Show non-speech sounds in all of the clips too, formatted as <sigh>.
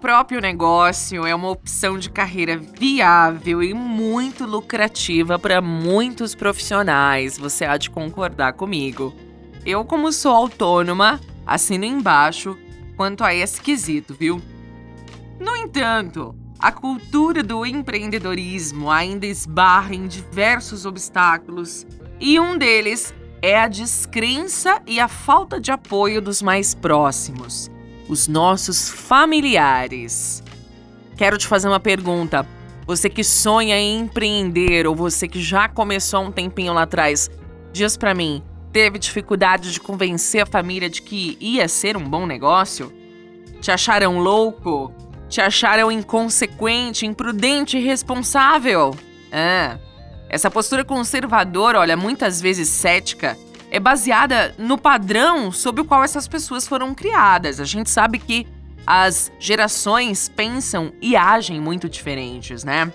próprio negócio é uma opção de carreira viável e muito lucrativa para muitos profissionais, você há de concordar comigo. Eu, como sou autônoma, assino embaixo quanto a esse quesito, viu? No entanto, a cultura do empreendedorismo ainda esbarra em diversos obstáculos e um deles é a descrença e a falta de apoio dos mais próximos, os nossos familiares. Quero te fazer uma pergunta. Você que sonha em empreender ou você que já começou há um tempinho lá atrás, diz para mim, teve dificuldade de convencer a família de que ia ser um bom negócio? Te acharam louco? Te acharam inconsequente, imprudente irresponsável? Ah, essa postura conservadora, olha, muitas vezes cética, é baseada no padrão sob o qual essas pessoas foram criadas. A gente sabe que as gerações pensam e agem muito diferentes, né?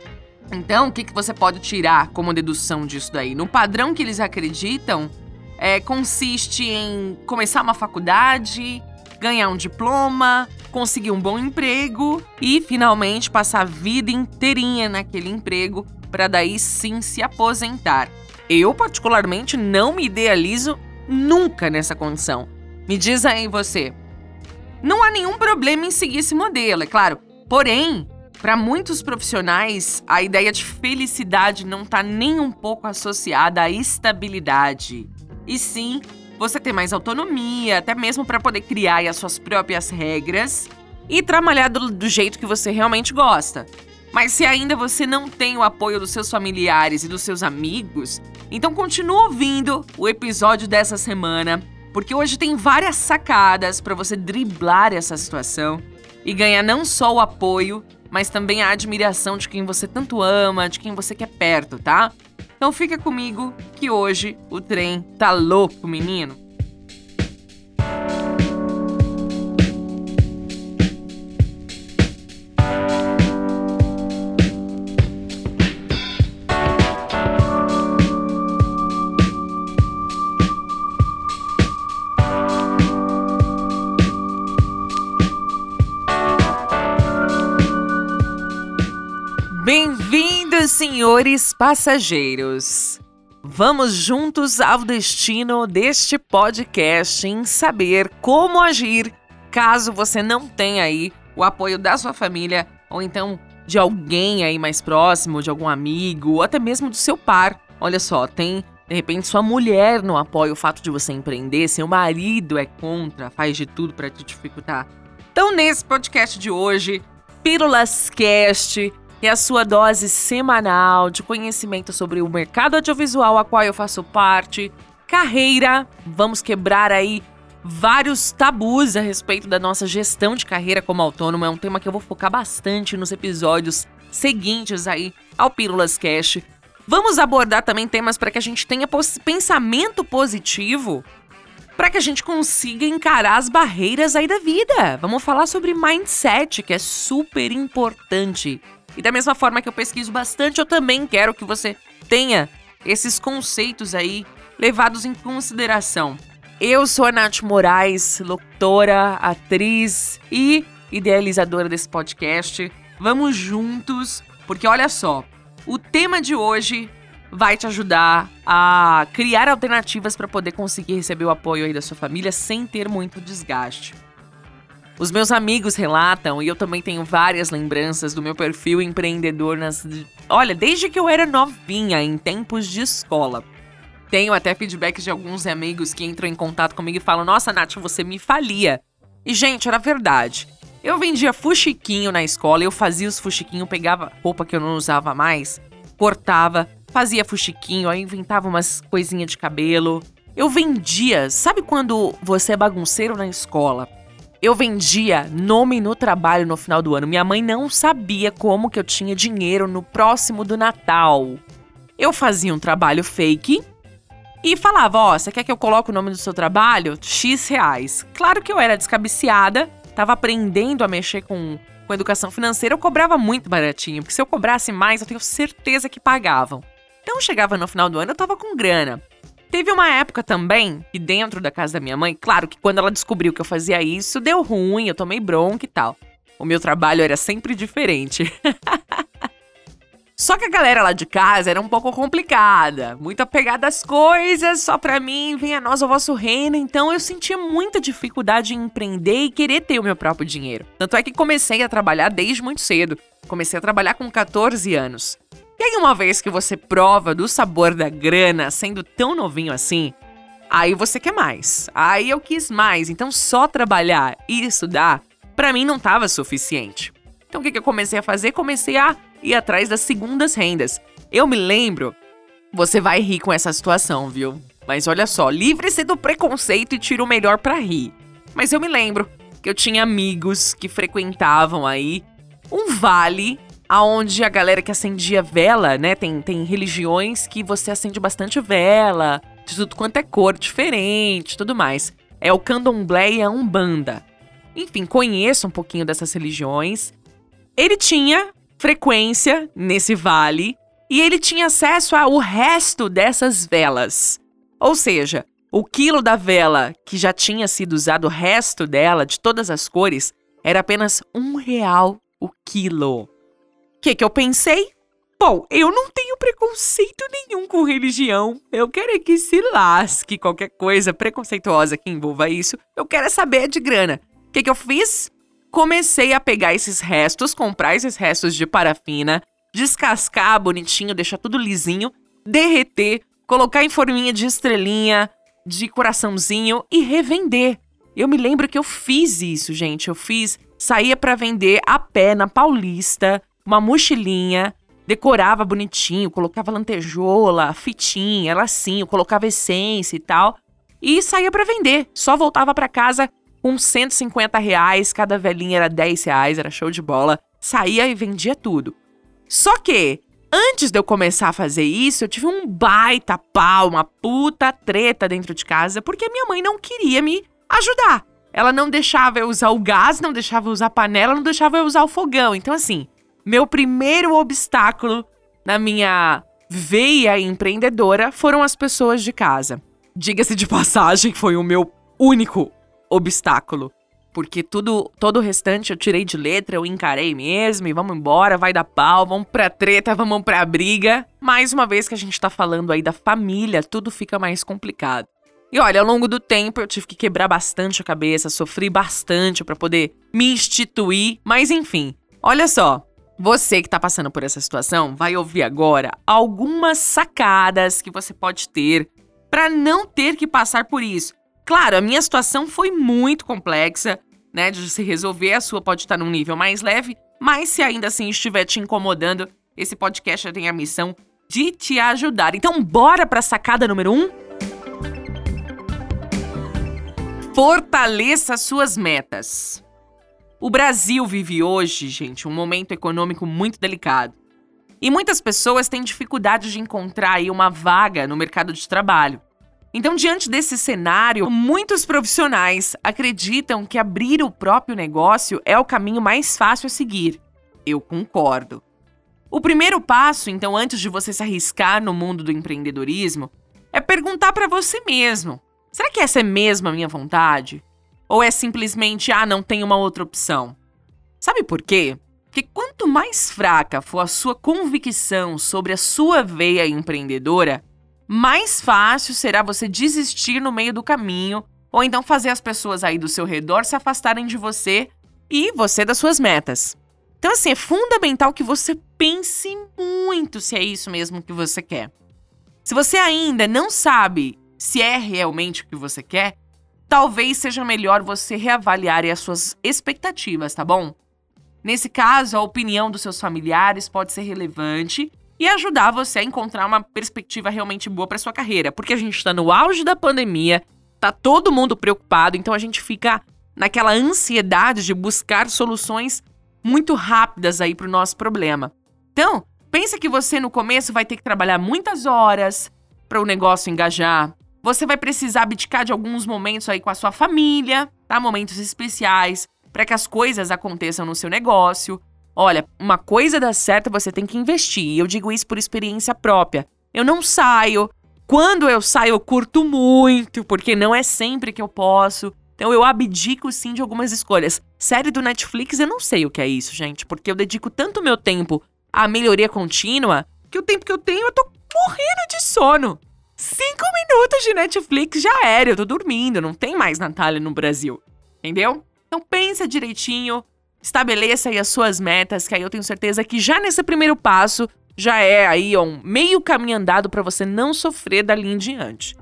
Então, o que, que você pode tirar como dedução disso daí? No padrão que eles acreditam, é, consiste em começar uma faculdade, ganhar um diploma, conseguir um bom emprego e finalmente passar a vida inteirinha naquele emprego para daí sim se aposentar. Eu, particularmente, não me idealizo nunca nessa condição. Me diz aí você. Não há nenhum problema em seguir esse modelo, é claro. Porém, para muitos profissionais, a ideia de felicidade não está nem um pouco associada à estabilidade. E sim você ter mais autonomia, até mesmo para poder criar as suas próprias regras e trabalhar do, do jeito que você realmente gosta. Mas se ainda você não tem o apoio dos seus familiares e dos seus amigos, então continue ouvindo o episódio dessa semana, porque hoje tem várias sacadas para você driblar essa situação e ganhar não só o apoio, mas também a admiração de quem você tanto ama, de quem você quer perto, tá? Então fica comigo que hoje o trem tá louco, menino. Senhores passageiros. Vamos juntos ao destino deste podcast em saber como agir caso você não tenha aí o apoio da sua família ou então de alguém aí mais próximo, de algum amigo, ou até mesmo do seu par. Olha só, tem de repente sua mulher não apoia o fato de você empreender, seu marido é contra, faz de tudo para te dificultar. Então, nesse podcast de hoje, Pílulas Cast, é a sua dose semanal de conhecimento sobre o mercado audiovisual a qual eu faço parte, carreira, vamos quebrar aí vários tabus a respeito da nossa gestão de carreira como autônomo, é um tema que eu vou focar bastante nos episódios seguintes aí ao Pílulas Cash. Vamos abordar também temas para que a gente tenha pensamento positivo, para que a gente consiga encarar as barreiras aí da vida. Vamos falar sobre mindset, que é super importante. E da mesma forma que eu pesquiso bastante, eu também quero que você tenha esses conceitos aí levados em consideração. Eu sou a Nath Moraes, locutora, atriz e idealizadora desse podcast. Vamos juntos, porque olha só, o tema de hoje vai te ajudar a criar alternativas para poder conseguir receber o apoio aí da sua família sem ter muito desgaste. Os meus amigos relatam, e eu também tenho várias lembranças do meu perfil empreendedor nas. Olha, desde que eu era novinha, em tempos de escola. Tenho até feedbacks de alguns amigos que entram em contato comigo e falam: Nossa, Nath, você me falia. E, gente, era verdade. Eu vendia fuxiquinho na escola, eu fazia os fuxiquinhos, pegava roupa que eu não usava mais, cortava, fazia fuxiquinho, aí inventava umas coisinhas de cabelo. Eu vendia. Sabe quando você é bagunceiro na escola? Eu vendia nome no trabalho no final do ano. Minha mãe não sabia como que eu tinha dinheiro no próximo do Natal. Eu fazia um trabalho fake e falava: Ó, oh, você quer que eu coloque o nome do seu trabalho? X reais. Claro que eu era descabiciada, tava aprendendo a mexer com, com educação financeira, eu cobrava muito baratinho, porque se eu cobrasse mais, eu tenho certeza que pagavam. Então chegava no final do ano, eu tava com grana. Teve uma época também que dentro da casa da minha mãe, claro que quando ela descobriu que eu fazia isso, deu ruim, eu tomei bronca e tal. O meu trabalho era sempre diferente. <laughs> Só que a galera lá de casa era um pouco complicada, muito apegada às coisas, só pra mim, venha nós o vosso reino, então eu sentia muita dificuldade em empreender e querer ter o meu próprio dinheiro. Tanto é que comecei a trabalhar desde muito cedo. Comecei a trabalhar com 14 anos. E aí, uma vez que você prova do sabor da grana sendo tão novinho assim, aí você quer mais. Aí eu quis mais, então só trabalhar e estudar, para mim não tava suficiente. Então o que, que eu comecei a fazer? Comecei a ir atrás das segundas rendas. Eu me lembro, você vai rir com essa situação, viu? Mas olha só, livre-se do preconceito e tira o melhor para rir. Mas eu me lembro que eu tinha amigos que frequentavam aí um vale aonde a galera que acendia vela, né? Tem, tem religiões que você acende bastante vela, de tudo quanto é cor diferente, tudo mais. É o candomblé e a umbanda. Enfim, conheço um pouquinho dessas religiões ele tinha frequência nesse vale e ele tinha acesso ao resto dessas velas. Ou seja, o quilo da vela que já tinha sido usado, o resto dela, de todas as cores, era apenas um real o quilo. Que, que eu pensei? Bom, eu não tenho preconceito nenhum com religião. Eu quero é que se lasque qualquer coisa preconceituosa que envolva isso. Eu quero é saber de grana. O que, que eu fiz? comecei a pegar esses restos, comprar esses restos de parafina, descascar bonitinho, deixar tudo lisinho, derreter, colocar em forminha de estrelinha, de coraçãozinho e revender. Eu me lembro que eu fiz isso, gente. Eu fiz, saía para vender a pé na Paulista, uma mochilinha, decorava bonitinho, colocava lantejola, fitinha, lacinho, colocava essência e tal, e saía para vender. Só voltava para casa com 150 reais, cada velhinha era 10 reais, era show de bola. Saía e vendia tudo. Só que, antes de eu começar a fazer isso, eu tive um baita pau, uma puta treta dentro de casa, porque minha mãe não queria me ajudar. Ela não deixava eu usar o gás, não deixava eu usar a panela, não deixava eu usar o fogão. Então, assim, meu primeiro obstáculo na minha veia empreendedora foram as pessoas de casa. Diga-se de passagem, foi o meu único obstáculo. Porque tudo, todo o restante eu tirei de letra, eu encarei mesmo e vamos embora, vai dar pau, vamos pra treta, vamos pra briga. Mais uma vez que a gente tá falando aí da família, tudo fica mais complicado. E olha, ao longo do tempo eu tive que quebrar bastante a cabeça, sofri bastante para poder me instituir, mas enfim, olha só. Você que tá passando por essa situação vai ouvir agora algumas sacadas que você pode ter para não ter que passar por isso. Claro, a minha situação foi muito complexa, né, de se resolver. A sua pode estar num nível mais leve, mas se ainda assim estiver te incomodando, esse podcast tem a missão de te ajudar. Então, bora para a sacada número 1? Um? Fortaleça suas metas. O Brasil vive hoje, gente, um momento econômico muito delicado. E muitas pessoas têm dificuldade de encontrar aí uma vaga no mercado de trabalho. Então, diante desse cenário, muitos profissionais acreditam que abrir o próprio negócio é o caminho mais fácil a seguir. Eu concordo. O primeiro passo, então, antes de você se arriscar no mundo do empreendedorismo, é perguntar para você mesmo: será que essa é mesmo a minha vontade? Ou é simplesmente, ah, não tem uma outra opção? Sabe por quê? Porque quanto mais fraca for a sua convicção sobre a sua veia empreendedora, mais fácil será você desistir no meio do caminho ou então fazer as pessoas aí do seu redor se afastarem de você e você das suas metas. Então, assim, é fundamental que você pense muito se é isso mesmo que você quer. Se você ainda não sabe se é realmente o que você quer, talvez seja melhor você reavaliar as suas expectativas, tá bom? Nesse caso, a opinião dos seus familiares pode ser relevante e ajudar você a encontrar uma perspectiva realmente boa para sua carreira, porque a gente está no auge da pandemia, tá todo mundo preocupado, então a gente fica naquela ansiedade de buscar soluções muito rápidas aí para o nosso problema. Então, pensa que você no começo vai ter que trabalhar muitas horas para o negócio engajar. Você vai precisar abdicar de alguns momentos aí com a sua família, tá? Momentos especiais para que as coisas aconteçam no seu negócio. Olha, uma coisa dá certo, você tem que investir. Eu digo isso por experiência própria. Eu não saio. Quando eu saio, eu curto muito, porque não é sempre que eu posso. Então eu abdico sim de algumas escolhas. Série do Netflix, eu não sei o que é isso, gente, porque eu dedico tanto meu tempo à melhoria contínua que o tempo que eu tenho eu tô morrendo de sono. Cinco minutos de Netflix já era, eu tô dormindo, não tem mais Natália no Brasil. Entendeu? Então pensa direitinho, estabeleça aí as suas metas, que aí eu tenho certeza que já nesse primeiro passo já é aí um meio caminho andado para você não sofrer dali em diante.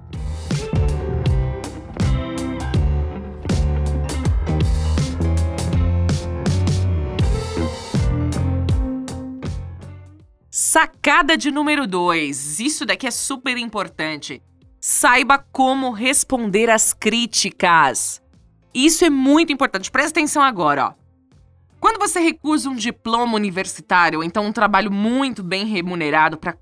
Sacada de número 2. Isso daqui é super importante. Saiba como responder às críticas. Isso é muito importante. Presta atenção agora, ó. Quando você recusa um diploma universitário, ou então um trabalho muito bem remunerado para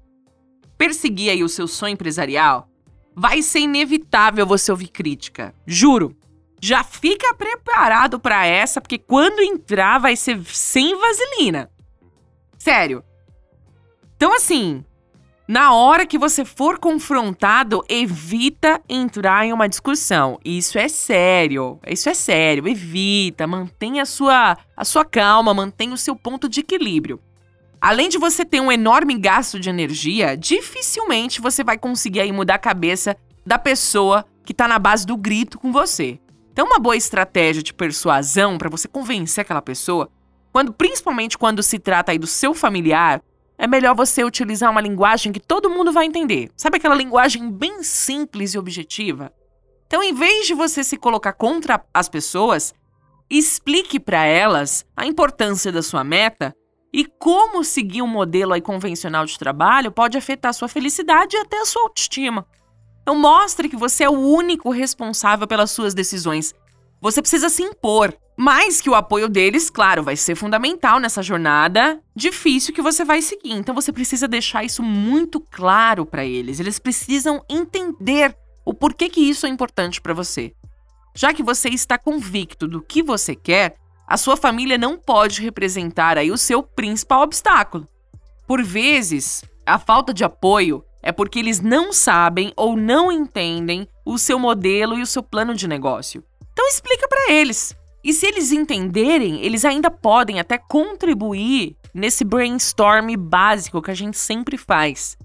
perseguir aí o seu sonho empresarial, vai ser inevitável você ouvir crítica. Juro. Já fica preparado para essa, porque quando entrar vai ser sem vaselina. Sério. Então, assim, na hora que você for confrontado, evita entrar em uma discussão. Isso é sério. Isso é sério. Evita, mantenha a sua, a sua calma, mantenha o seu ponto de equilíbrio. Além de você ter um enorme gasto de energia, dificilmente você vai conseguir aí mudar a cabeça da pessoa que está na base do grito com você. Então, uma boa estratégia de persuasão para você convencer aquela pessoa, quando principalmente quando se trata aí do seu familiar é melhor você utilizar uma linguagem que todo mundo vai entender. Sabe aquela linguagem bem simples e objetiva? Então, em vez de você se colocar contra as pessoas, explique para elas a importância da sua meta e como seguir um modelo aí convencional de trabalho pode afetar sua felicidade e até a sua autoestima. Então, mostre que você é o único responsável pelas suas decisões. Você precisa se impor. Mas que o apoio deles, claro, vai ser fundamental nessa jornada difícil que você vai seguir. Então você precisa deixar isso muito claro para eles. Eles precisam entender o porquê que isso é importante para você. Já que você está convicto do que você quer, a sua família não pode representar aí o seu principal obstáculo. Por vezes, a falta de apoio é porque eles não sabem ou não entendem o seu modelo e o seu plano de negócio. Então explica para eles. E se eles entenderem, eles ainda podem até contribuir nesse brainstorm básico que a gente sempre faz.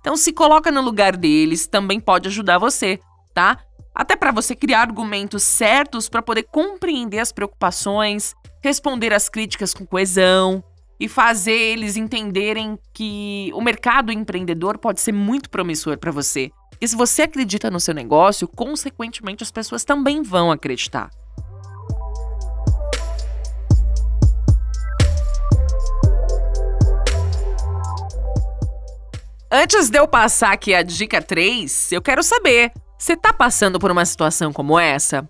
Então se coloca no lugar deles, também pode ajudar você, tá? Até para você criar argumentos certos para poder compreender as preocupações, responder às críticas com coesão e fazer eles entenderem que o mercado empreendedor pode ser muito promissor para você. E se você acredita no seu negócio, consequentemente as pessoas também vão acreditar. Antes de eu passar aqui a dica 3, eu quero saber: você tá passando por uma situação como essa?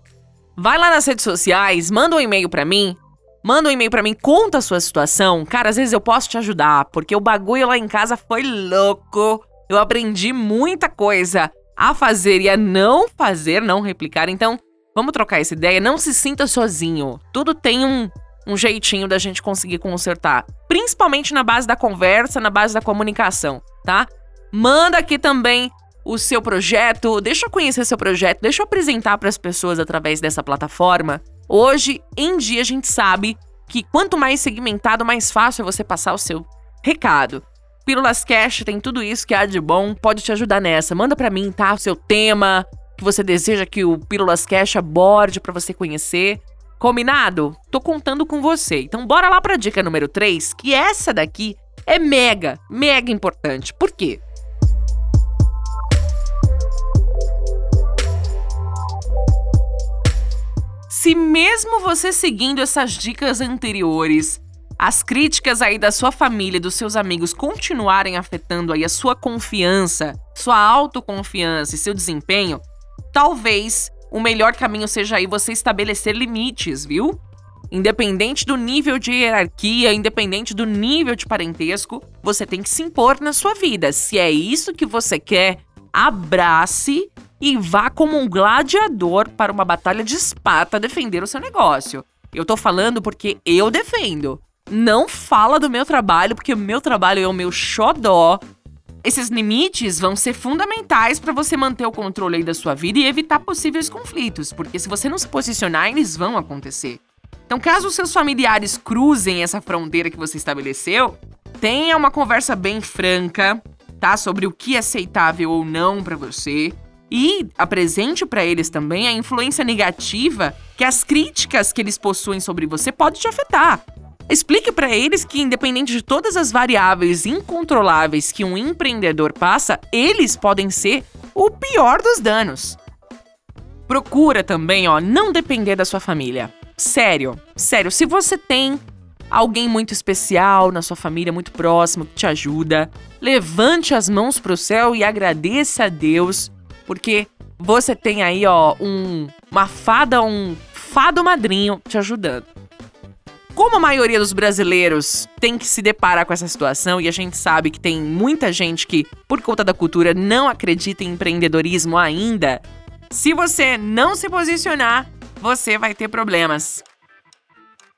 Vai lá nas redes sociais, manda um e-mail para mim. Manda um e-mail para mim, conta a sua situação. Cara, às vezes eu posso te ajudar, porque o bagulho lá em casa foi louco. Eu aprendi muita coisa a fazer e a não fazer, não replicar. Então, vamos trocar essa ideia. Não se sinta sozinho. Tudo tem um, um jeitinho da gente conseguir consertar. Principalmente na base da conversa, na base da comunicação, tá? Manda aqui também o seu projeto, deixa eu conhecer seu projeto, deixa eu apresentar para as pessoas através dessa plataforma. Hoje em dia a gente sabe que quanto mais segmentado, mais fácil é você passar o seu recado. Pílulas Cash tem tudo isso que há de bom, pode te ajudar nessa. Manda para mim, tá? O seu tema que você deseja que o Pílulas Cash aborde para você conhecer. Combinado? Tô contando com você. Então bora lá pra dica número 3, que essa daqui é mega, mega importante. Por quê? Se mesmo você seguindo essas dicas anteriores, as críticas aí da sua família, dos seus amigos continuarem afetando aí a sua confiança, sua autoconfiança e seu desempenho, talvez o melhor caminho seja aí você estabelecer limites, viu? Independente do nível de hierarquia, independente do nível de parentesco, você tem que se impor na sua vida. Se é isso que você quer, abrace e vá como um gladiador para uma batalha de espada defender o seu negócio. Eu tô falando porque eu defendo. Não fala do meu trabalho, porque o meu trabalho é o meu xodó. Esses limites vão ser fundamentais para você manter o controle aí da sua vida e evitar possíveis conflitos, porque se você não se posicionar, eles vão acontecer. Então, caso seus familiares cruzem essa fronteira que você estabeleceu, tenha uma conversa bem franca, tá? Sobre o que é aceitável ou não para você. E apresente para eles também a influência negativa que as críticas que eles possuem sobre você podem te afetar. Explique para eles que, independente de todas as variáveis incontroláveis que um empreendedor passa, eles podem ser o pior dos danos. Procura também, ó, não depender da sua família. Sério, sério, se você tem alguém muito especial na sua família, muito próximo, que te ajuda, levante as mãos pro céu e agradeça a Deus, porque você tem aí, ó, um, uma fada, um fado madrinho te ajudando. Como a maioria dos brasileiros tem que se deparar com essa situação e a gente sabe que tem muita gente que, por conta da cultura, não acredita em empreendedorismo ainda, se você não se posicionar, você vai ter problemas.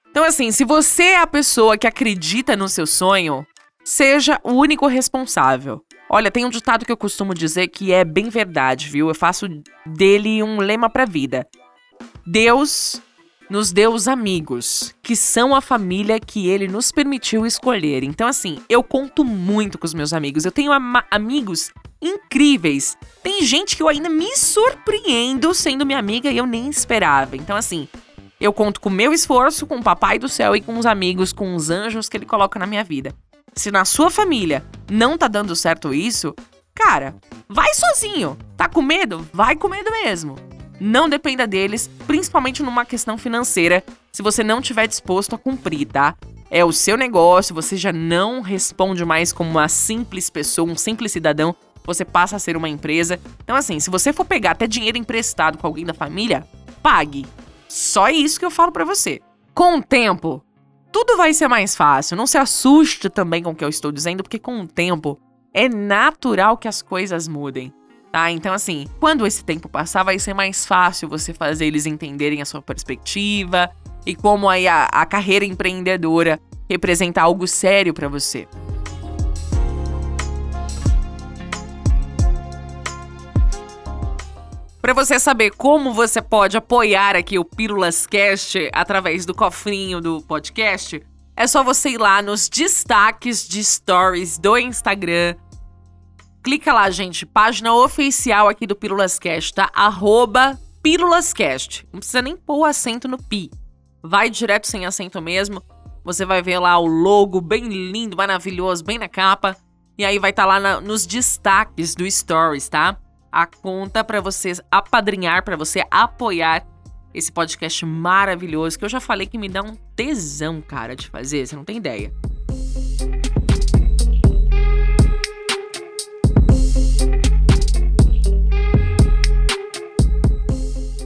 Então, assim, se você é a pessoa que acredita no seu sonho, seja o único responsável. Olha, tem um ditado que eu costumo dizer que é bem verdade, viu? Eu faço dele um lema pra vida. Deus nos deu os amigos, que são a família que ele nos permitiu escolher. Então, assim, eu conto muito com os meus amigos. Eu tenho amigos incríveis. Tem gente que eu ainda me surpreendo sendo minha amiga e eu nem esperava. Então, assim, eu conto com o meu esforço, com o papai do céu e com os amigos, com os anjos que ele coloca na minha vida. Se na sua família não tá dando certo isso, cara, vai sozinho. Tá com medo? Vai com medo mesmo. Não dependa deles, principalmente numa questão financeira, se você não estiver disposto a cumprir, tá? É o seu negócio, você já não responde mais como uma simples pessoa, um simples cidadão, você passa a ser uma empresa. Então, assim, se você for pegar até dinheiro emprestado com alguém da família, pague. Só isso que eu falo para você. Com o tempo, tudo vai ser mais fácil. Não se assuste também com o que eu estou dizendo, porque com o tempo é natural que as coisas mudem. Tá? Então, assim, quando esse tempo passar, vai ser mais fácil você fazer eles entenderem a sua perspectiva e como aí a, a carreira empreendedora representa algo sério para você. Para você saber como você pode apoiar aqui o Pílulas Cast através do cofrinho do podcast, é só você ir lá nos destaques de stories do Instagram Clica lá, gente. Página oficial aqui do Pílulas Cast, tá? Arroba Pílulascast. Não precisa nem pôr o acento no pi. Vai direto sem acento mesmo. Você vai ver lá o logo bem lindo, maravilhoso, bem na capa. E aí vai estar tá lá na, nos destaques do Stories, tá? A conta para você apadrinhar, para você apoiar esse podcast maravilhoso que eu já falei que me dá um tesão, cara, de fazer. Você não tem ideia.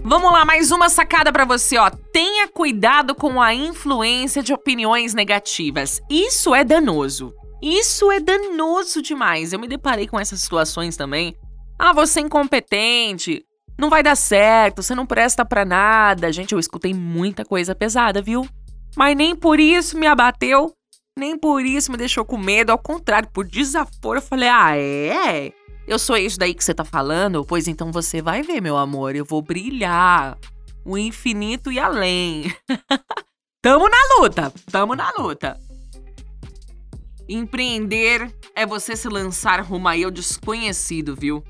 Vamos lá, mais uma sacada para você, ó. Tenha cuidado com a influência de opiniões negativas. Isso é danoso. Isso é danoso demais. Eu me deparei com essas situações também. Ah, você é incompetente. Não vai dar certo, você não presta para nada. Gente, eu escutei muita coisa pesada, viu? Mas nem por isso me abateu, nem por isso me deixou com medo. Ao contrário, por desaforo, eu falei: ah, é? Eu sou isso daí que você tá falando? Pois então você vai ver, meu amor. Eu vou brilhar. O infinito e além. <laughs> tamo na luta. Tamo na luta. Empreender é você se lançar rumo aí ao desconhecido, viu?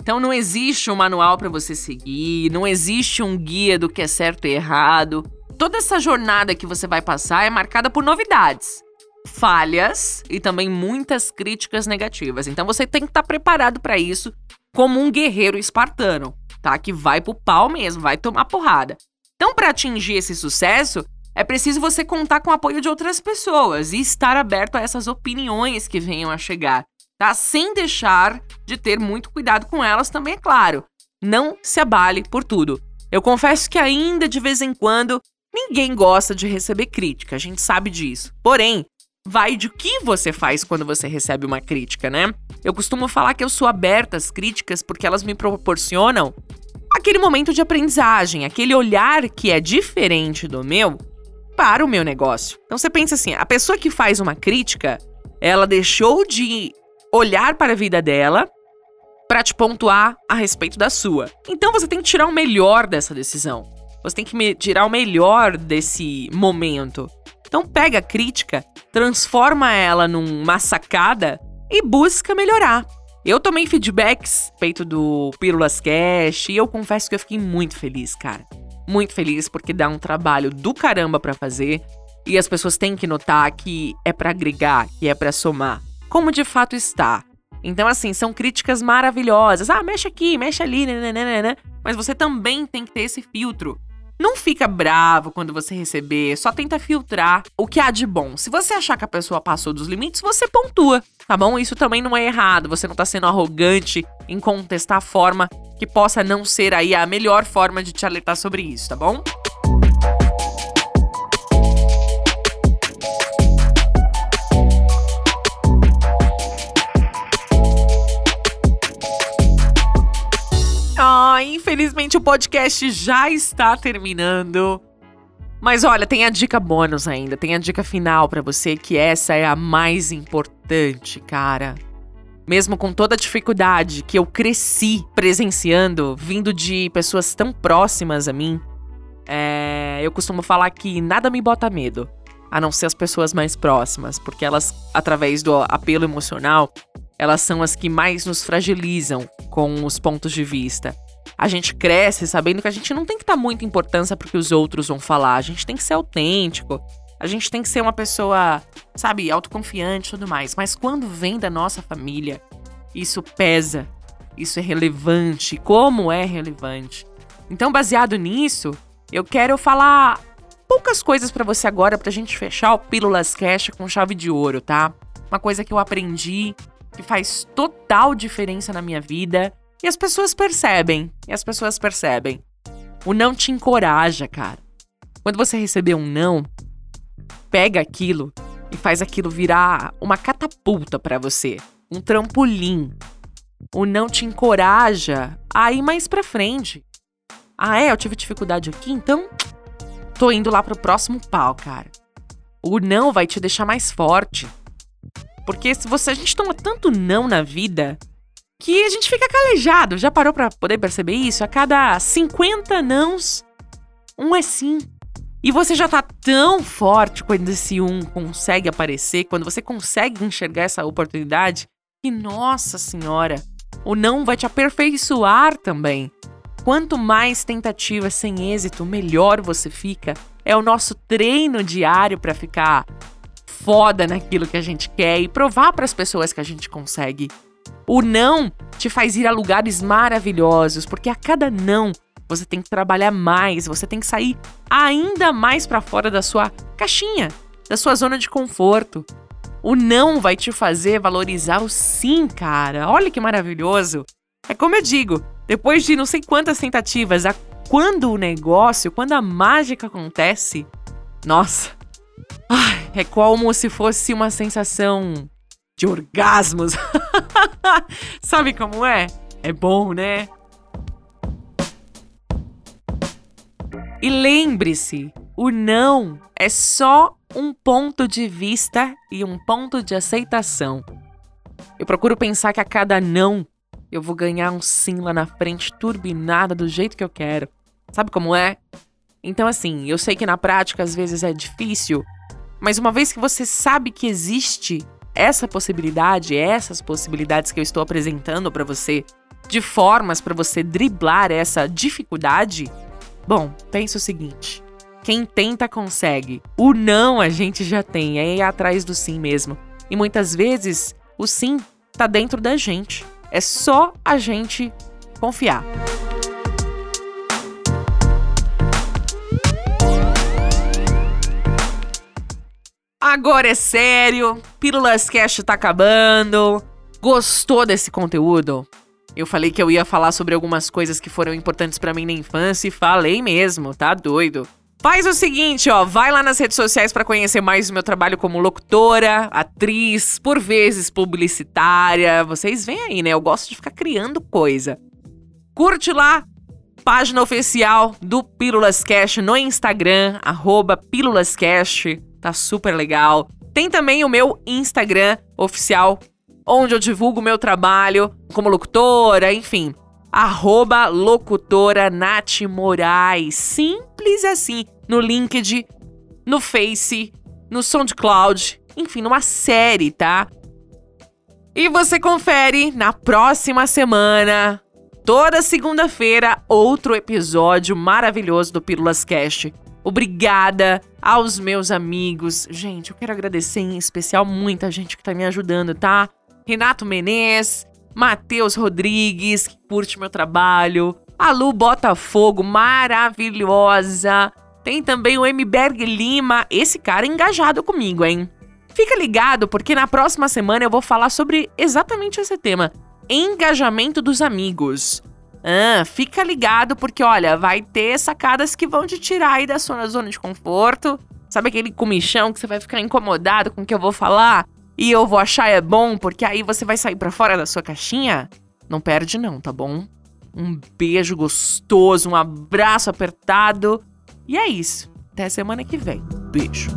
Então não existe um manual para você seguir, não existe um guia do que é certo e errado. Toda essa jornada que você vai passar é marcada por novidades falhas e também muitas críticas negativas. Então você tem que estar tá preparado para isso como um guerreiro espartano, tá? Que vai pro pau mesmo, vai tomar porrada. Então, para atingir esse sucesso, é preciso você contar com o apoio de outras pessoas e estar aberto a essas opiniões que venham a chegar, tá? Sem deixar de ter muito cuidado com elas também, é claro. Não se abale por tudo. Eu confesso que ainda de vez em quando ninguém gosta de receber crítica, a gente sabe disso. Porém, vai de que você faz quando você recebe uma crítica, né? Eu costumo falar que eu sou aberta às críticas porque elas me proporcionam aquele momento de aprendizagem, aquele olhar que é diferente do meu para o meu negócio. Então você pensa assim, a pessoa que faz uma crítica, ela deixou de olhar para a vida dela para te pontuar a respeito da sua. Então você tem que tirar o melhor dessa decisão. Você tem que tirar o melhor desse momento. Então pega a crítica, transforma ela numa sacada e busca melhorar. Eu tomei feedbacks feito do Pílulas Cash e eu confesso que eu fiquei muito feliz, cara. Muito feliz porque dá um trabalho do caramba para fazer e as pessoas têm que notar que é para agregar, que é para somar, como de fato está. Então assim, são críticas maravilhosas. Ah, mexe aqui, mexe ali, né? Mas você também tem que ter esse filtro não fica bravo quando você receber, só tenta filtrar o que há de bom. Se você achar que a pessoa passou dos limites, você pontua, tá bom? Isso também não é errado, você não tá sendo arrogante em contestar a forma que possa não ser aí a melhor forma de te alertar sobre isso, tá bom? Infelizmente o podcast já está terminando. Mas olha, tem a dica bônus ainda, tem a dica final para você que essa é a mais importante, cara. Mesmo com toda a dificuldade que eu cresci presenciando, vindo de pessoas tão próximas a mim, é, eu costumo falar que nada me bota medo, a não ser as pessoas mais próximas, porque elas, através do apelo emocional, elas são as que mais nos fragilizam com os pontos de vista. A gente cresce sabendo que a gente não tem que dar muita importância pro que os outros vão falar, a gente tem que ser autêntico. A gente tem que ser uma pessoa, sabe, autoconfiante e tudo mais. Mas quando vem da nossa família, isso pesa. Isso é relevante. Como é relevante? Então, baseado nisso, eu quero falar poucas coisas para você agora pra gente fechar o Pílulas Cash com chave de ouro, tá? Uma coisa que eu aprendi que faz total diferença na minha vida. E as pessoas percebem. E as pessoas percebem. O não te encoraja, cara. Quando você receber um não, pega aquilo e faz aquilo virar uma catapulta para você, um trampolim. O não te encoraja a ir mais pra frente. Ah, é? Eu tive dificuldade aqui, então tô indo lá pro próximo pau, cara. O não vai te deixar mais forte. Porque se você a gente toma tanto não na vida que a gente fica calejado. Já parou para poder perceber isso? A cada 50 nãos, um é sim. E você já tá tão forte quando esse um consegue aparecer, quando você consegue enxergar essa oportunidade, que nossa senhora, o não vai te aperfeiçoar também. Quanto mais tentativas sem êxito, melhor você fica. É o nosso treino diário para ficar foda naquilo que a gente quer e provar para as pessoas que a gente consegue. O não te faz ir a lugares maravilhosos, porque a cada não você tem que trabalhar mais, você tem que sair ainda mais para fora da sua caixinha, da sua zona de conforto. O não vai te fazer valorizar o sim, cara. Olha que maravilhoso. É como eu digo, depois de não sei quantas tentativas, a quando o negócio, quando a mágica acontece, nossa, Ai, é como se fosse uma sensação de orgasmos. <laughs> Sabe como é? É bom, né? E lembre-se, o não é só um ponto de vista e um ponto de aceitação. Eu procuro pensar que a cada não eu vou ganhar um sim lá na frente, turbinada do jeito que eu quero. Sabe como é? Então, assim, eu sei que na prática às vezes é difícil, mas uma vez que você sabe que existe essa possibilidade, essas possibilidades que eu estou apresentando para você, de formas para você driblar essa dificuldade, bom, pense o seguinte: quem tenta consegue. O não a gente já tem, é ir atrás do sim mesmo. E muitas vezes o sim tá dentro da gente. É só a gente confiar. Agora é sério, Pílulas Cash tá acabando. Gostou desse conteúdo? Eu falei que eu ia falar sobre algumas coisas que foram importantes para mim na infância e falei mesmo, tá doido? Faz o seguinte, ó, vai lá nas redes sociais para conhecer mais o meu trabalho como locutora, atriz, por vezes publicitária. Vocês veem aí, né? Eu gosto de ficar criando coisa. Curte lá, página oficial do Pílulas Cash no Instagram, arroba Pílulas Cash tá super legal. Tem também o meu Instagram oficial, onde eu divulgo meu trabalho como locutora, enfim. Arroba locutora Nath Moraes. Simples assim. No LinkedIn, no Face, no SoundCloud, enfim, numa série, tá? E você confere na próxima semana, toda segunda-feira, outro episódio maravilhoso do Pílulas Cast. Obrigada aos meus amigos. Gente, eu quero agradecer em especial muita gente que tá me ajudando, tá? Renato Menezes, Matheus Rodrigues, que curte meu trabalho, a Lu Botafogo, maravilhosa. Tem também o M. Berg Lima, esse cara engajado comigo, hein? Fica ligado, porque na próxima semana eu vou falar sobre exatamente esse tema: engajamento dos amigos. Ah, fica ligado, porque olha, vai ter sacadas que vão te tirar aí da sua zona de conforto. Sabe aquele comichão que você vai ficar incomodado com o que eu vou falar? E eu vou achar é bom, porque aí você vai sair para fora da sua caixinha? Não perde, não, tá bom? Um beijo gostoso, um abraço apertado. E é isso. Até semana que vem. Beijo.